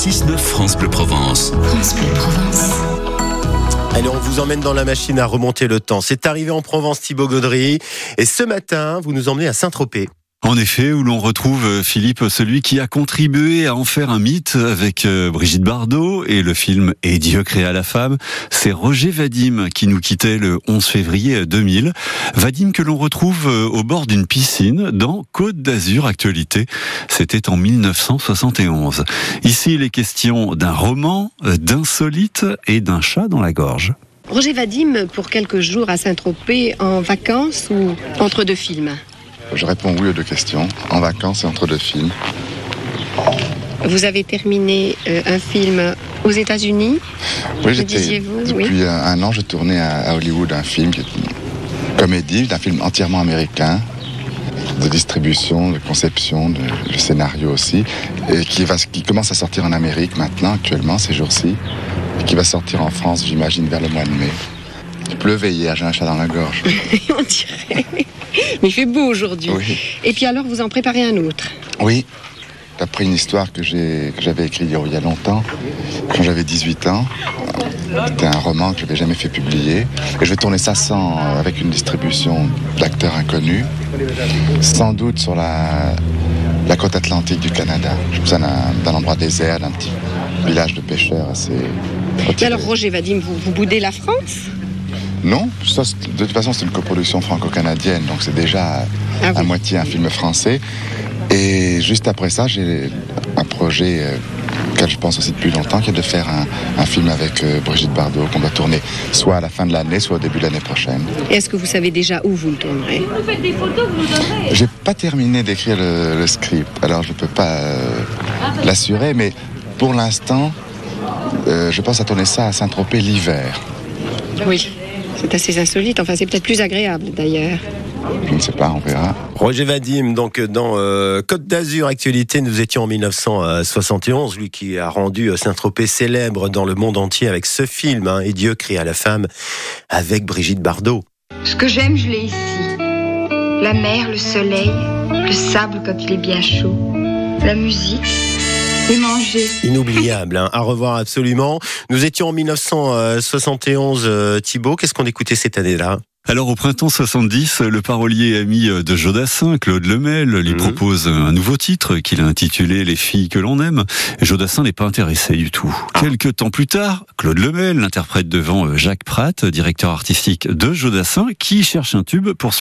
6-9 France Bleu Provence. France Bleu Provence. Allez, on vous emmène dans la machine à remonter le temps. C'est arrivé en Provence, Thibaut Gaudry. Et ce matin, vous nous emmenez à Saint-Tropez. En effet, où l'on retrouve euh, Philippe, celui qui a contribué à en faire un mythe avec euh, Brigitte Bardot et le film Et Dieu créa la femme. C'est Roger Vadim qui nous quittait le 11 février 2000. Vadim que l'on retrouve euh, au bord d'une piscine dans Côte d'Azur Actualité. C'était en 1971. Ici, il est question d'un roman, d'insolite et d'un chat dans la gorge. Roger Vadim, pour quelques jours à Saint-Tropez, en vacances ou entre deux films? Je réponds oui aux deux questions. En vacances et entre deux films. Vous avez terminé euh, un film aux États-Unis Oui, j'étais. Depuis un an, je tournais à, Hollywood un film qui est une comédie, un film entièrement américain, de distribution, de conception, de, scénario aussi, et qui, va, qui commence à sortir en Amérique maintenant, actuellement, ces jours-ci, et qui va sortir en France, j'imagine, vers le mois de mai. Il pleuvait hier, j'ai un chat dans la gorge. On dirait. Mais il fait beau aujourd'hui. Et puis alors, vous en préparez un autre Oui. D'après une histoire que j'avais écrite il y a longtemps, quand j'avais 18 ans. C'était un roman que je n'avais jamais fait publier. Et je vais tourner ça sans, avec une distribution d'acteurs inconnus, sans doute sur la, la côte atlantique du Canada. Je besoin d'un endroit désert, d'un petit village de pêcheurs assez. Et alors, Roger Vadim, vous, vous boudez la France? Non, de toute façon c'est une coproduction franco-canadienne, donc c'est déjà ah à moitié un film français. Et juste après ça, j'ai un projet euh, auquel je pense aussi depuis longtemps, qui est de faire un, film avec euh, Brigitte Bardot qu'on va tourner soit à la fin de l'année, soit au début de l'année prochaine. Est-ce que vous savez déjà où vous le tournerez? Vous faites des photos, vous le J'ai pas terminé d'écrire le, script, alors je peux pas euh, l'assurer, mais pour l'instant, je pense à tourner ça à Saint-Tropez l'hiver. Oui. C'est assez insolite. Enfin, c'est peut-être plus agréable d'ailleurs. Je ne sais pas, on verra. Roger Vadim, donc dans euh, Côte d'Azur Actualité, nous étions en 1971, lui qui a rendu Saint-Tropez célèbre dans le monde entier avec ce film, hein, Et Dieu crie à la femme, avec Brigitte Bardot. Ce que j'aime, je l'ai ici. La mer, le soleil, le sable quand il est bien chaud, la musique Inoubliable, hein. à revoir absolument. Nous étions en 1971, euh, Thibault. Qu'est-ce qu'on écoutait cette année-là? Alors au printemps 70, le parolier ami de Jodassin, Claude Lemel, lui mhm. propose un nouveau titre qu'il a intitulé Les filles que l'on aime. Jodassin n'est pas intéressé du tout. Ah. Quelques temps plus tard, Claude Lemel l'interprète devant Jacques Pratt, directeur artistique de Jodassin, qui cherche un tube pour